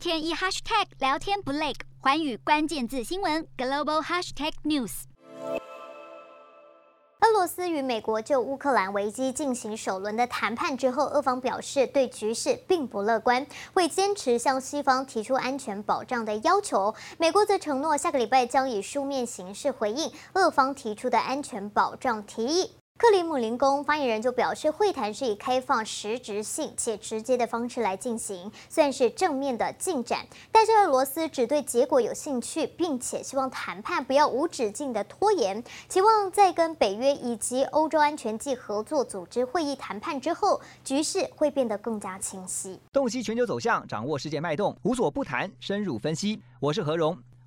天一 hashtag 聊天不累，环宇关键字新闻 global hashtag news。俄罗斯与美国就乌克兰危机进行首轮的谈判之后，俄方表示对局势并不乐观，会坚持向西方提出安全保障的要求。美国则承诺下个礼拜将以书面形式回应俄方提出的安全保障提议。克里姆林宫发言人就表示，会谈是以开放、实质性且直接的方式来进行，算是正面的进展。但是俄罗斯只对结果有兴趣，并且希望谈判不要无止境的拖延，期望在跟北约以及欧洲安全暨合作组织会议谈判之后，局势会变得更加清晰。洞悉全球走向，掌握世界脉动，无所不谈，深入分析。我是何荣。